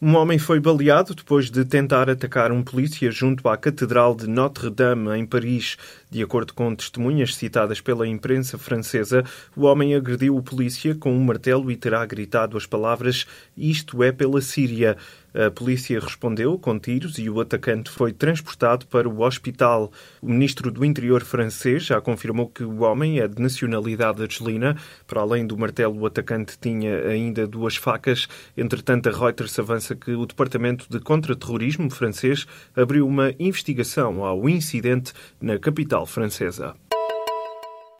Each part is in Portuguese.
Um homem foi baleado depois de tentar atacar um polícia junto à Catedral de Notre-Dame, em Paris. De acordo com testemunhas citadas pela imprensa francesa, o homem agrediu o polícia com um martelo e terá gritado as palavras: Isto é pela Síria. A polícia respondeu com tiros e o atacante foi transportado para o hospital. O ministro do Interior francês já confirmou que o homem é de nacionalidade argelina. Para além do martelo, o atacante tinha ainda duas facas. Entretanto, a Reuters avança que o Departamento de Contra-Terrorismo francês abriu uma investigação ao incidente na capital francesa.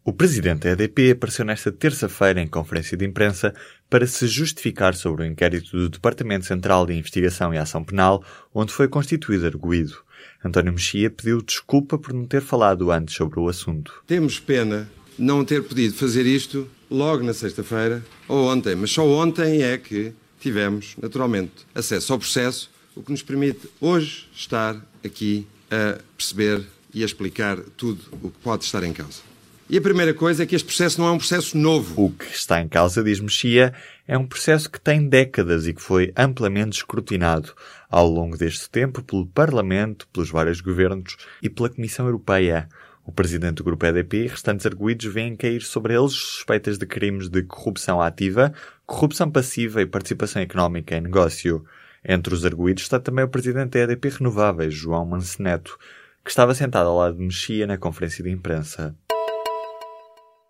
O presidente da EDP apareceu nesta terça-feira em conferência de imprensa para se justificar sobre o inquérito do Departamento Central de Investigação e Ação Penal, onde foi constituído arguído. António Mexia pediu desculpa por não ter falado antes sobre o assunto. Temos pena não ter podido fazer isto logo na sexta-feira ou ontem, mas só ontem é que tivemos, naturalmente, acesso ao processo, o que nos permite hoje estar aqui a perceber e a explicar tudo o que pode estar em causa. E a primeira coisa é que este processo não é um processo novo. O que está em causa, diz Mexia, é um processo que tem décadas e que foi amplamente escrutinado ao longo deste tempo pelo Parlamento, pelos vários governos e pela Comissão Europeia. O presidente do grupo EDP e restantes arguídos vêm cair sobre eles suspeitas de crimes de corrupção ativa, corrupção passiva e participação económica em negócio. Entre os arguídos está também o presidente da EDP Renováveis, João Manceneto, que estava sentado ao lado de Mexia na conferência de imprensa.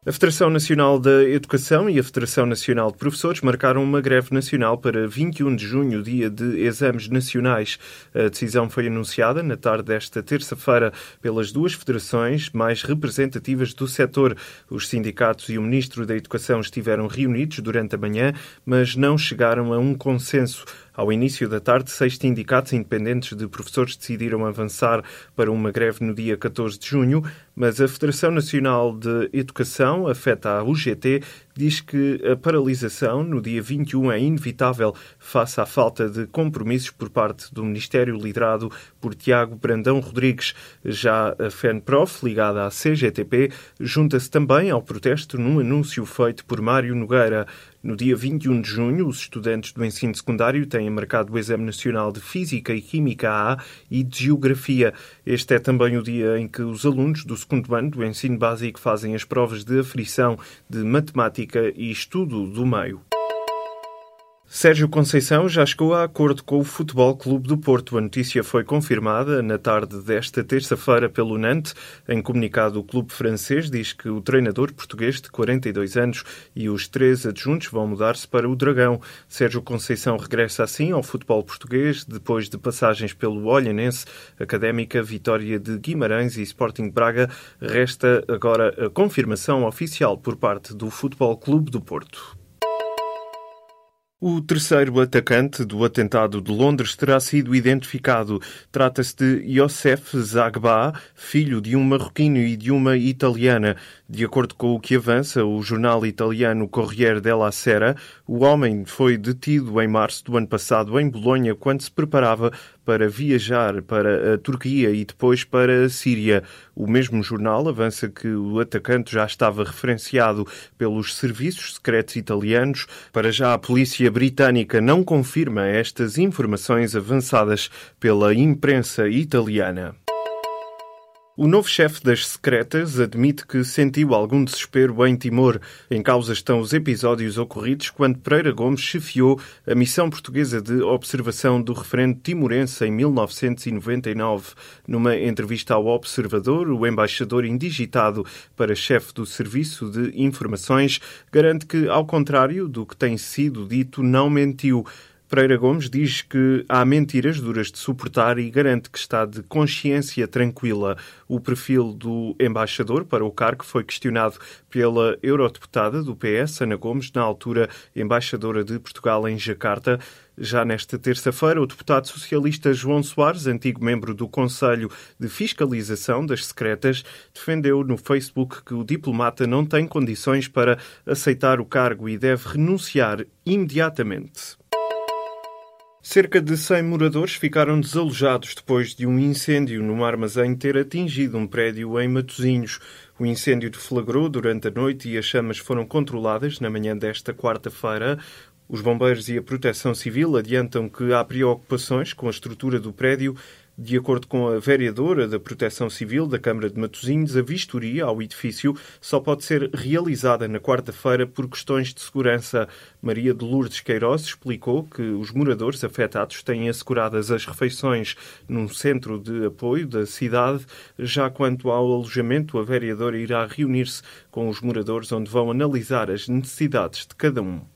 A Federação Nacional da Educação e a Federação Nacional de Professores marcaram uma greve nacional para 21 de junho, dia de exames nacionais. A decisão foi anunciada na tarde desta terça-feira pelas duas federações mais representativas do setor. Os sindicatos e o Ministro da Educação estiveram reunidos durante a manhã, mas não chegaram a um consenso. Ao início da tarde, seis sindicatos independentes de professores decidiram avançar para uma greve no dia 14 de junho, mas a Federação Nacional de Educação, afeta a UGT, diz que a paralisação no dia 21 é inevitável face à falta de compromissos por parte do Ministério liderado por Tiago Brandão Rodrigues. Já a FENPROF, ligada à CGTP, junta-se também ao protesto num anúncio feito por Mário Nogueira. No dia 21 de junho, os estudantes do ensino secundário têm marcado o Exame Nacional de Física e Química A e de Geografia. Este é também o dia em que os alunos do segundo ano do ensino básico fazem as provas de aferição de Matemática e Estudo do Meio. Sérgio Conceição já chegou a acordo com o Futebol Clube do Porto. A notícia foi confirmada na tarde desta terça-feira pelo Nantes. Em comunicado, o clube francês diz que o treinador português de 42 anos e os três adjuntos vão mudar-se para o Dragão. Sérgio Conceição regressa assim ao futebol português depois de passagens pelo Olhanense, Académica, Vitória de Guimarães e Sporting Braga. Resta agora a confirmação oficial por parte do Futebol Clube do Porto. O terceiro atacante do atentado de Londres terá sido identificado. Trata-se de Youssef Zagba, filho de um marroquino e de uma italiana. De acordo com o que avança o jornal italiano Corriere della Sera, o homem foi detido em março do ano passado em Bolonha quando se preparava para viajar para a Turquia e depois para a Síria. O mesmo jornal avança que o atacante já estava referenciado pelos serviços secretos italianos. Para já, a polícia britânica não confirma estas informações avançadas pela imprensa italiana. O novo chefe das secretas admite que sentiu algum desespero em Timor. Em causa estão os episódios ocorridos quando Pereira Gomes chefiou a missão portuguesa de observação do referendo timorense em 1999. Numa entrevista ao Observador, o embaixador indigitado para chefe do Serviço de Informações garante que, ao contrário do que tem sido dito, não mentiu. Pereira Gomes diz que há mentiras duras de suportar e garante que está de consciência tranquila. O perfil do embaixador para o cargo foi questionado pela eurodeputada do PS, Ana Gomes, na altura embaixadora de Portugal em Jacarta. Já nesta terça-feira, o deputado socialista João Soares, antigo membro do Conselho de Fiscalização das Secretas, defendeu no Facebook que o diplomata não tem condições para aceitar o cargo e deve renunciar imediatamente. Cerca de 100 moradores ficaram desalojados depois de um incêndio num armazém ter atingido um prédio em Matosinhos. O incêndio deflagrou durante a noite e as chamas foram controladas na manhã desta quarta-feira. Os bombeiros e a proteção civil adiantam que há preocupações com a estrutura do prédio de acordo com a vereadora da Proteção Civil da Câmara de Matosinhos, a vistoria ao edifício só pode ser realizada na quarta-feira por questões de segurança. Maria de Lourdes Queiroz explicou que os moradores afetados têm asseguradas as refeições num centro de apoio da cidade. Já quanto ao alojamento, a vereadora irá reunir-se com os moradores onde vão analisar as necessidades de cada um.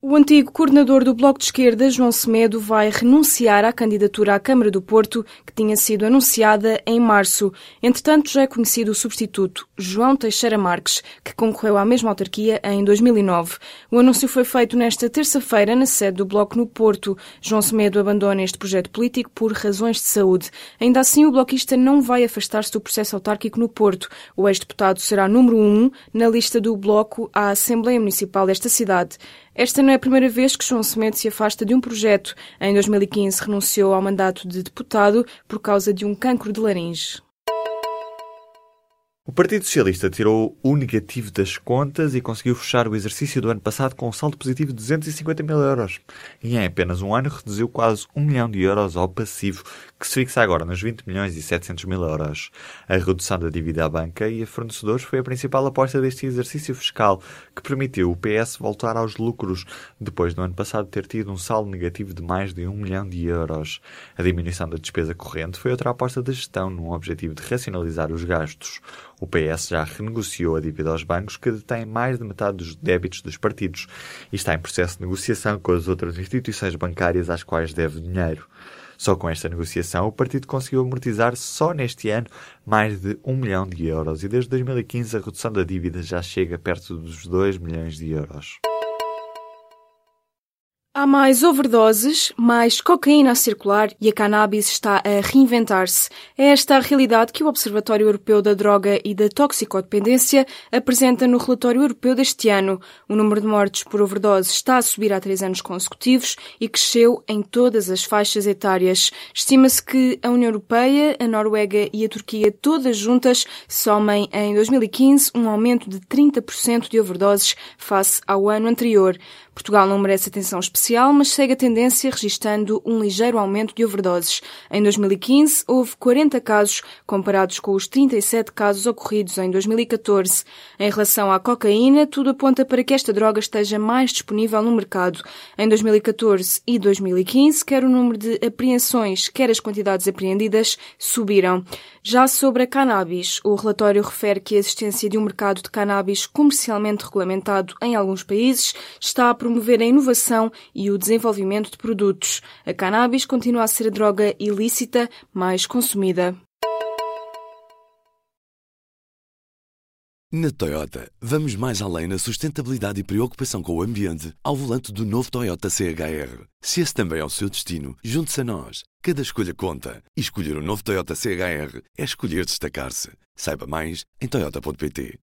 O antigo coordenador do Bloco de Esquerda, João Semedo, vai renunciar à candidatura à Câmara do Porto, que tinha sido anunciada em março. Entretanto, já é conhecido o substituto, João Teixeira Marques, que concorreu à mesma autarquia em 2009. O anúncio foi feito nesta terça-feira na sede do Bloco no Porto. João Semedo abandona este projeto político por razões de saúde. Ainda assim, o bloquista não vai afastar-se do processo autárquico no Porto. O ex-deputado será número um na lista do Bloco à Assembleia Municipal desta cidade. Esta não é a primeira vez que João Semedo se afasta de um projeto. Em 2015 renunciou ao mandato de deputado por causa de um cancro de laringe. O Partido Socialista tirou o negativo das contas e conseguiu fechar o exercício do ano passado com um saldo positivo de 250 mil euros. E em apenas um ano reduziu quase 1 milhão de euros ao passivo, que se fixa agora nos 20 milhões e 700 mil euros. A redução da dívida à banca e a fornecedores foi a principal aposta deste exercício fiscal, que permitiu o PS voltar aos lucros, depois do ano passado ter tido um saldo negativo de mais de 1 milhão de euros. A diminuição da despesa corrente foi outra aposta da gestão, num objetivo de racionalizar os gastos. O PS já renegociou a dívida aos bancos, que detêm mais de metade dos débitos dos partidos, e está em processo de negociação com as outras instituições bancárias às quais deve dinheiro. Só com esta negociação, o partido conseguiu amortizar só neste ano mais de 1 milhão de euros e desde 2015 a redução da dívida já chega perto dos 2 milhões de euros. Há mais overdoses, mais cocaína a circular e a cannabis está a reinventar-se. É esta a realidade que o Observatório Europeu da Droga e da Toxicodependência apresenta no relatório europeu deste ano. O número de mortes por overdose está a subir há três anos consecutivos e cresceu em todas as faixas etárias. Estima-se que a União Europeia, a Noruega e a Turquia, todas juntas, somem em 2015 um aumento de 30% de overdoses face ao ano anterior. Portugal não merece atenção especial, mas segue a tendência registando um ligeiro aumento de overdoses. Em 2015, houve 40 casos, comparados com os 37 casos ocorridos em 2014. Em relação à cocaína, tudo aponta para que esta droga esteja mais disponível no mercado. Em 2014 e 2015, quer o número de apreensões, quer as quantidades apreendidas, subiram. Já sobre a cannabis, o relatório refere que a existência de um mercado de cannabis comercialmente regulamentado em alguns países está a promover a inovação e o desenvolvimento de produtos. A cannabis continua a ser a droga ilícita mais consumida. Na Toyota, vamos mais além na sustentabilidade e preocupação com o ambiente ao volante do novo Toyota CHR. Se esse também é o seu destino, junte-se a nós. Cada escolha conta. E escolher o um novo Toyota CHR é escolher destacar-se. Saiba mais em Toyota.pt.